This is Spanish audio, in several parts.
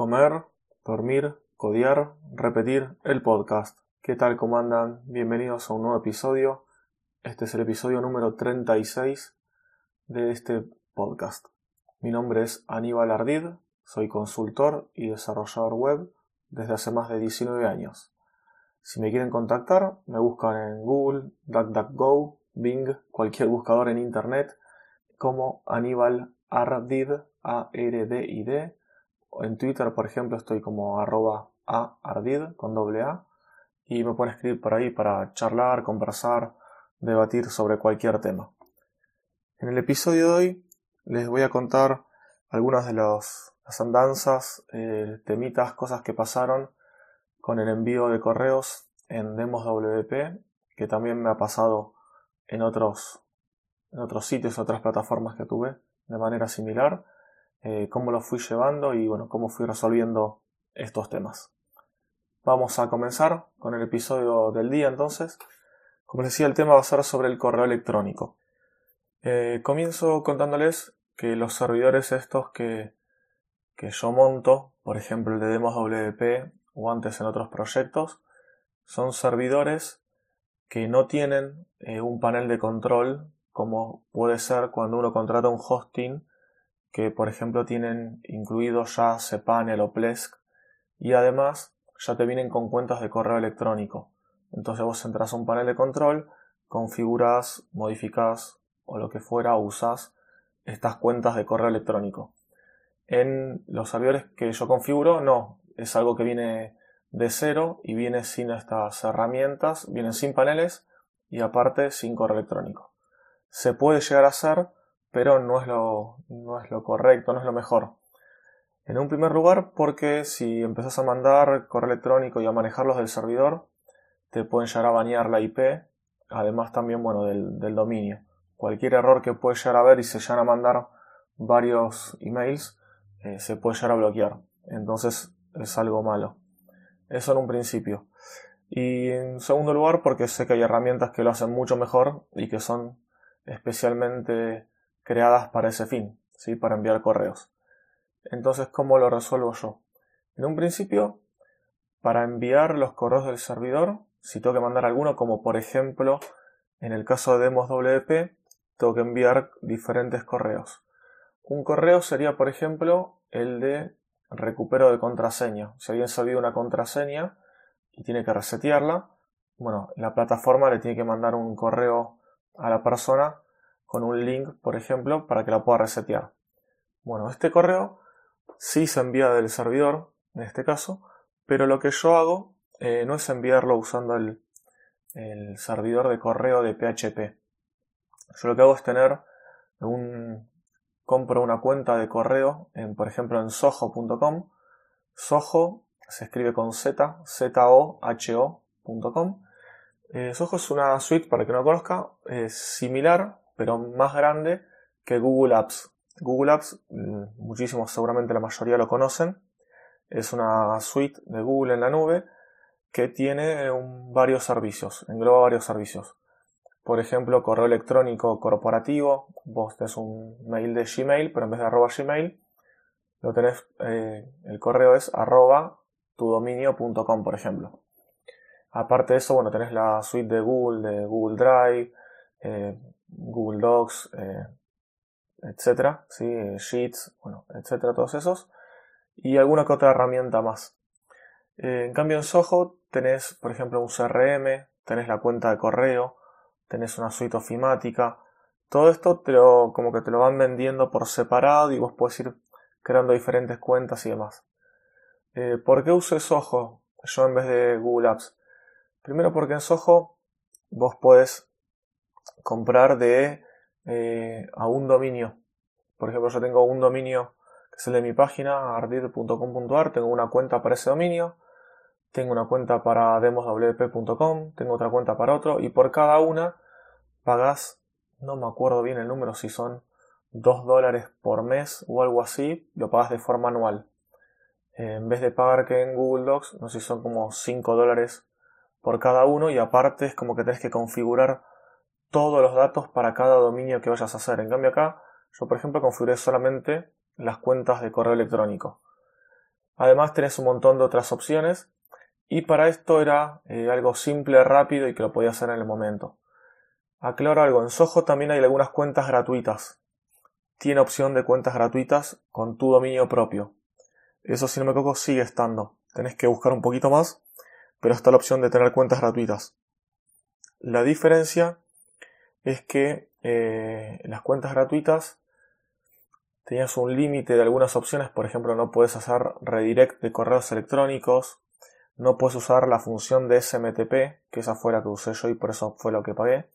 Comer, dormir, codiar, repetir el podcast. ¿Qué tal? ¿Cómo andan? Bienvenidos a un nuevo episodio. Este es el episodio número 36 de este podcast. Mi nombre es Aníbal Ardid, soy consultor y desarrollador web desde hace más de 19 años. Si me quieren contactar, me buscan en Google, DuckDuckGo, Bing, cualquier buscador en Internet como Aníbal Ardid, A-R-D-I-D. En Twitter, por ejemplo, estoy como arroba ardid con doble A y me pueden escribir por ahí para charlar, conversar, debatir sobre cualquier tema. En el episodio de hoy les voy a contar algunas de las andanzas, eh, temitas, cosas que pasaron con el envío de correos en Demos WP, que también me ha pasado en otros, en otros sitios, otras plataformas que tuve de manera similar, eh, cómo lo fui llevando y bueno, cómo fui resolviendo estos temas. Vamos a comenzar con el episodio del día entonces. Como les decía, el tema va a ser sobre el correo electrónico. Eh, comienzo contándoles que los servidores estos que, que yo monto, por ejemplo el de Demos WP o antes en otros proyectos, son servidores que no tienen eh, un panel de control como puede ser cuando uno contrata un hosting que por ejemplo tienen incluido ya cPanel o Plesk y además ya te vienen con cuentas de correo electrónico. Entonces vos entras a un panel de control, configuras, modificas o lo que fuera, usas estas cuentas de correo electrónico. En los servidores que yo configuro, no, es algo que viene de cero y viene sin estas herramientas, vienen sin paneles y aparte sin correo electrónico. Se puede llegar a hacer, pero no es lo, no es lo correcto, no es lo mejor. En un primer lugar, porque si empezás a mandar correo electrónico y a manejarlos del servidor, te pueden llegar a banear la IP, además también, bueno, del, dominio. Cualquier error que puede llegar a ver y se llegan a mandar varios emails, eh, se puede llegar a bloquear. Entonces es algo malo. Eso en un principio. Y en segundo lugar, porque sé que hay herramientas que lo hacen mucho mejor y que son especialmente creadas para ese fin, ¿sí? para enviar correos. Entonces, ¿cómo lo resuelvo yo? En un principio, para enviar los correos del servidor, si tengo que mandar alguno, como por ejemplo en el caso de Demos WP, tengo que enviar diferentes correos. Un correo sería, por ejemplo, el de recupero de contraseña. Si alguien se una contraseña y tiene que resetearla, bueno, la plataforma le tiene que mandar un correo a la persona con un link, por ejemplo, para que la pueda resetear. Bueno, este correo sí se envía del servidor, en este caso, pero lo que yo hago eh, no es enviarlo usando el, servidor de correo de PHP. Yo lo que hago es tener un, compro una cuenta de correo, en, por ejemplo en soho.com. Soho se escribe con Z, Z-O-H-O.com. Eh, Soho es una suite, para que no conozca, es similar, pero más grande que Google Apps. Google Apps, mm, muchísimos seguramente la mayoría lo conocen, es una suite de Google en la nube que tiene varios servicios, engloba varios servicios. Por ejemplo, correo electrónico corporativo, vos tenés un mail de Gmail, pero en vez de arroba Gmail, lo tenés, eh, el correo es arroba tudominio.com, por ejemplo. Aparte de eso, bueno, tenés la suite de Google, de Google Drive, eh, Google Docs, eh, etcétera, ¿sí? Sheets, bueno, etcétera, todos esos, y alguna que otra herramienta más. Eh, en cambio en Soho tenés, por ejemplo, un CRM, tenés la cuenta de correo, tenés una suite ofimática, todo esto te lo, como que te lo van vendiendo por separado y vos puedes ir creando diferentes cuentas y demás. Eh, ¿Por qué uso Soho yo en vez de Google Apps? Primero porque en Soho vos podés comprar de eh, a un dominio. Por ejemplo, yo tengo un dominio que es el de mi página, ardid.com.ar, tengo una cuenta para ese dominio, tengo una cuenta para demoswp.com, tengo otra cuenta para otro, y por cada una pagas, no me acuerdo bien el número, si son 2 dólares por mes o algo así, lo pagas de forma anual. Eh, en vez de pagar que en Google Docs, no sé si son como 5 dólares por cada uno, y aparte es como que tenés que configurar todos los datos para cada dominio que vayas a hacer. En cambio acá, yo por ejemplo configuré solamente las cuentas de correo electrónico. Además tenés un montón de otras opciones y para esto era eh, algo simple, rápido y que lo podía hacer en el momento. Aclaro algo, en Soho también hay algunas cuentas gratuitas. Tiene opción de cuentas gratuitas con tu dominio propio. Eso si no me equivoco sigue estando. Tenés que buscar un poquito más, pero está la opción de tener cuentas gratuitas. La diferencia es que eh, las cuentas gratuitas tenías un límite de algunas opciones, por ejemplo, no puedes hacer redirect de correos electrónicos, no puedes usar la función de SMTP, que esa fue la que usé yo y por eso fue lo que pagué.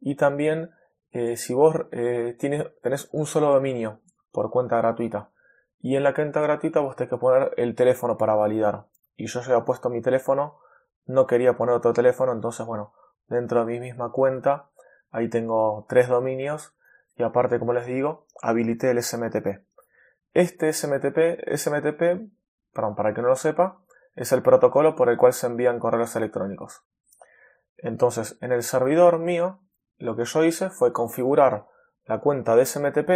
Y también, eh, si vos eh, tienes, tenés un solo dominio por cuenta gratuita, y en la cuenta gratuita vos tenés que poner el teléfono para validar. Y yo ya había puesto mi teléfono, no quería poner otro teléfono, entonces bueno, dentro de mi misma cuenta, ahí tengo tres dominios y aparte, como les digo, habilité el SMTP. Este SMTP, SMTP, perdón, para que no lo sepa, es el protocolo por el cual se envían correos electrónicos. Entonces, en el servidor mío, lo que yo hice fue configurar la cuenta de SMTP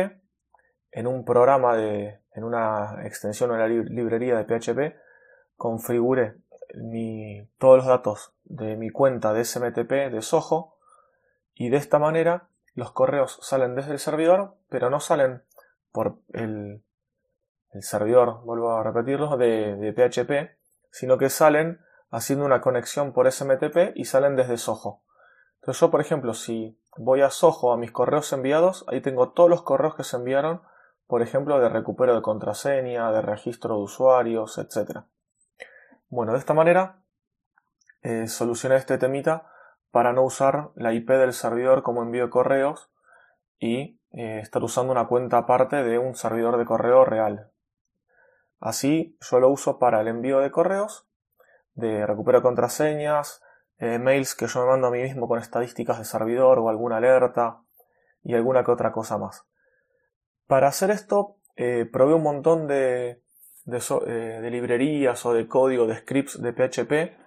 en un programa de, en una extensión o en la librería de PHP, configuré todos los datos de mi cuenta de SMTP de Soho y de esta manera los correos salen desde el servidor, pero no salen por el, servidor, vuelvo a repetirlo, de, de, PHP, sino que salen haciendo una conexión por SMTP y salen desde Soho. Entonces yo, por ejemplo, si voy a Soho a mis correos enviados, ahí tengo todos los correos que se enviaron, por ejemplo, de recupero de contraseña, de registro de usuarios, etc. Bueno, de esta manera eh, solucioné este temita para no usar la IP del servidor como envío de correos y eh, estar usando una cuenta aparte de un servidor de correo real. Así yo lo uso para el envío de correos, de recupero de contraseñas, eh, mails que yo me mando a mí mismo con estadísticas de servidor o alguna alerta y alguna que otra cosa más. Para hacer esto eh, probé un montón de, de, librerías o de código de scripts de PHP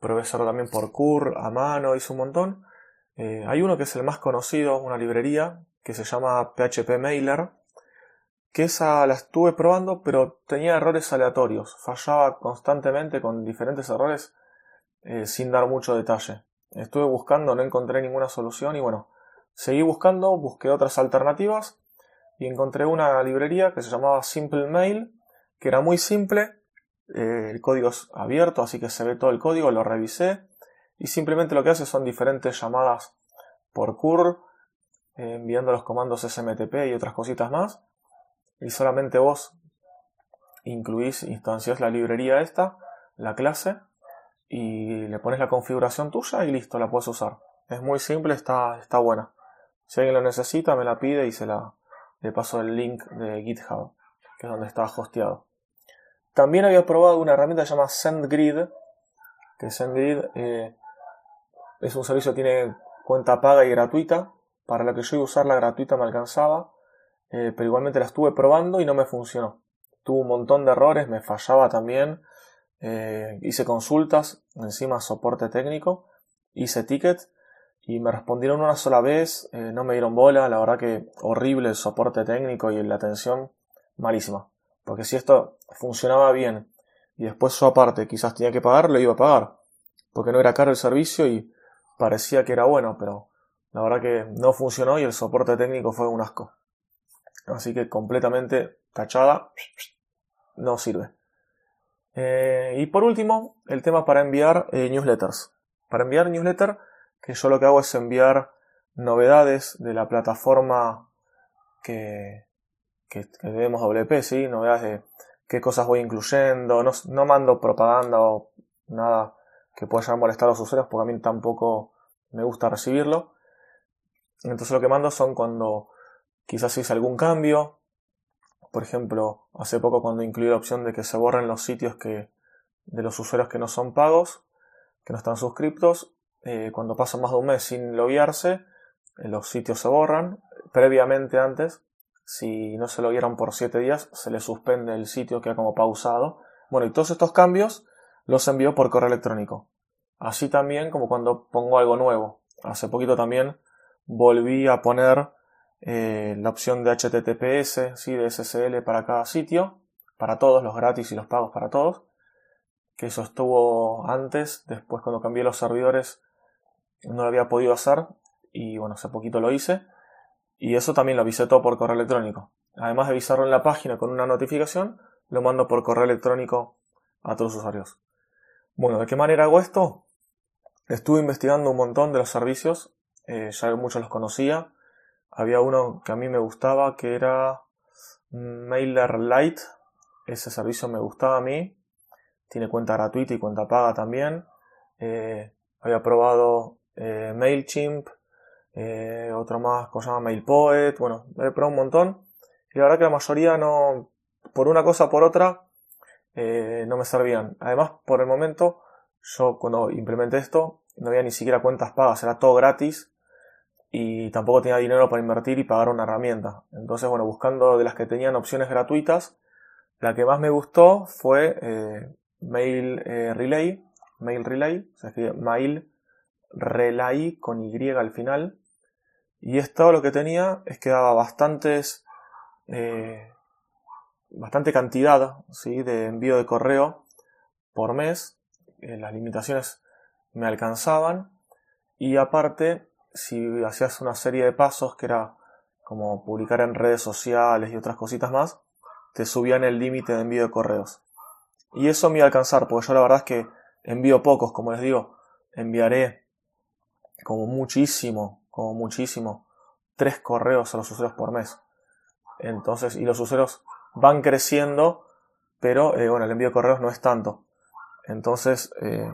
probé hacerlo también por Cur, a mano, hice un montón. Eh, hay uno que es el más conocido, una librería, que se llama PHP Mailer, que esa la estuve probando, pero tenía errores aleatorios, fallaba constantemente con diferentes errores eh, sin dar mucho detalle. Estuve buscando, no encontré ninguna solución y bueno, seguí buscando, busqué otras alternativas y encontré una librería que se llamaba Simple Mail, que era muy simple eh, el código es abierto, así que se ve todo el código, lo revisé y simplemente lo que hace son diferentes llamadas por curl, eh, enviando los comandos SMTP y otras cositas más. Y solamente vos incluís, instancias la librería esta, la clase, y le pones la configuración tuya y listo, la puedes usar. Es muy simple, está, está buena. Si alguien lo necesita, me la pide y se la, le paso el link de GitHub, que es donde está hosteado. También había probado una herramienta que se llama SendGrid, que SendGrid eh, es un servicio que tiene cuenta paga y gratuita. Para la que yo iba a usar la gratuita me alcanzaba, eh, pero igualmente la estuve probando y no me funcionó. Tuvo un montón de errores, me fallaba también. Eh, hice consultas, encima soporte técnico, hice tickets y me respondieron una sola vez, no me dieron bola, la verdad que horrible el soporte técnico y la atención malísima. Porque si esto funcionaba bien y después su aparte quizás tenía que pagar, lo iba a pagar. Porque no era caro el servicio y parecía que era bueno, pero la verdad que no funcionó y el soporte técnico fue un asco. Así que completamente tachada, no sirve. Eh, y por último, el tema para enviar eh, newsletters. Para enviar newsletter, que yo lo que hago es enviar novedades de la plataforma que, que, debemos WP, ¿sí? Novedades de qué cosas voy incluyendo, no, no mando propaganda o nada que pueda molestar a los usuarios porque a mí tampoco me gusta recibirlo. Entonces lo que mando son cuando quizás hice algún cambio. Por ejemplo, hace poco cuando incluí la opción de que se borren los sitios que, de los usuarios que no son pagos, que no están suscriptos, eh, cuando pasa más de un mes sin loguearse, eh, los sitios se borran. Previamente antes si no se lo vieron por 7 días, se le suspende el sitio, queda como pausado. Bueno, y todos estos cambios los envío por correo electrónico. Así también como cuando pongo algo nuevo. Hace poquito también volví a poner eh, la opción de HTTPS, ¿sí? de SSL para cada sitio, para todos, los gratis y los pagos para todos. Que eso estuvo antes, después cuando cambié los servidores no lo había podido hacer y bueno, hace poquito lo hice. Y eso también lo avisé todo por correo electrónico. Además de avisarlo en la página con una notificación, lo mando por correo electrónico a todos los usuarios. Bueno, ¿de qué manera hago esto? Estuve investigando un montón de los servicios, eh, ya muchos los conocía. Había uno que a mí me gustaba que era MailerLite. Ese servicio me gustaba a mí. Tiene cuenta gratuita y cuenta paga también. Eh, había probado eh, MailChimp, otro más que se llama MailPoet. Bueno, he probado un montón. Y la verdad que la mayoría no, por una cosa o por otra, no me servían. Además, por el momento, yo cuando implementé esto no había ni siquiera cuentas pagas, era todo gratis y tampoco tenía dinero para invertir y pagar una herramienta. Entonces, bueno, buscando de las que tenían opciones gratuitas, la que más me gustó fue eh, Mail eh, Relay, Mail Relay, se escribe Mail Relay con Y al final. Y esto lo que tenía es que daba bastantes, eh, bastante cantidad ¿sí? de envío de correo por mes eh, las limitaciones me alcanzaban y aparte si hacías una serie de pasos que era como publicar en redes sociales y otras cositas más, te subían el límite de envío de correos. Y eso me iba a alcanzar, porque yo la verdad es que envío pocos, como les digo, enviaré como muchísimo, como muchísimo, tres correos a los usuarios por mes. Entonces, y los usuarios van creciendo, pero eh, bueno, el envío de correos no es tanto. Entonces, eh,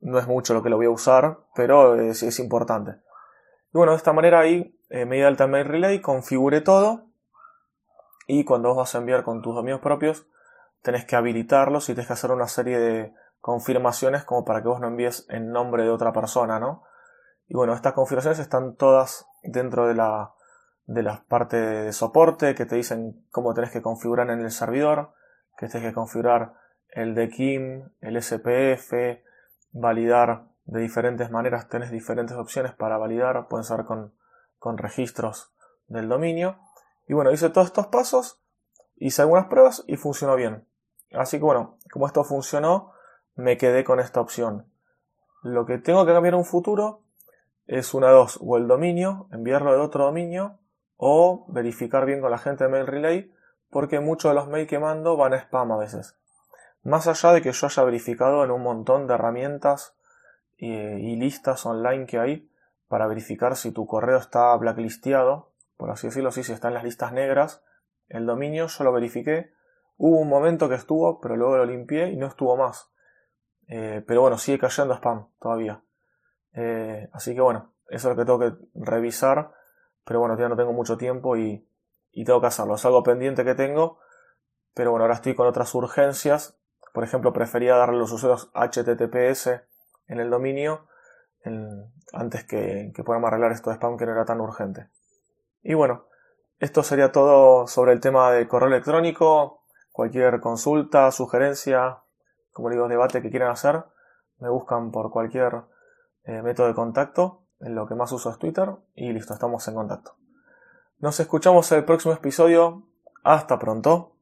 no es mucho lo que lo voy a usar, pero es, es importante. Y bueno, de esta manera ahí eh, me di alta Mail Relay, configure todo y cuando vos vas a enviar con tus dominios propios, tenés que habilitarlos y tenés que hacer una serie de confirmaciones como para que vos no envíes en nombre de otra persona, ¿no? Y bueno, estas configuraciones están todas dentro de la, de las partes de soporte que te dicen cómo tenés que configurar en el servidor, que tenés que configurar el de Kim, el SPF, validar de diferentes maneras, tenés diferentes opciones para validar, pueden ser con, con registros del dominio. Y bueno, hice todos estos pasos, hice algunas pruebas y funcionó bien. Así que bueno, como esto funcionó, me quedé con esta opción. Lo que tengo que cambiar en un futuro es una dos, o el dominio, enviarlo de otro dominio, o verificar bien con la gente de Mail Relay, porque muchos de los mails que mando van a spam a veces. Más allá de que yo haya verificado en un montón de herramientas y, listas online que hay para verificar si tu correo está blacklisteado, por así decirlo, si está en las listas negras, el dominio yo lo verifiqué, hubo un momento que estuvo, pero luego lo limpié y no estuvo más. Eh, pero bueno, sigue cayendo spam todavía. Eh, así que bueno, eso es lo que tengo que revisar, pero bueno, ya no tengo mucho tiempo y, tengo que hacerlo. Es algo pendiente que tengo, pero bueno, ahora estoy con otras urgencias por ejemplo, prefería darle los usuarios HTTPS en el dominio antes que, que podamos arreglar esto de spam que no era tan urgente. Y bueno, esto sería todo sobre el tema del correo electrónico. Cualquier consulta, sugerencia, como digo, debate que quieran hacer, me buscan por cualquier eh, método de contacto. En lo que más uso es Twitter y listo, estamos en contacto. Nos escuchamos en el próximo episodio. Hasta pronto.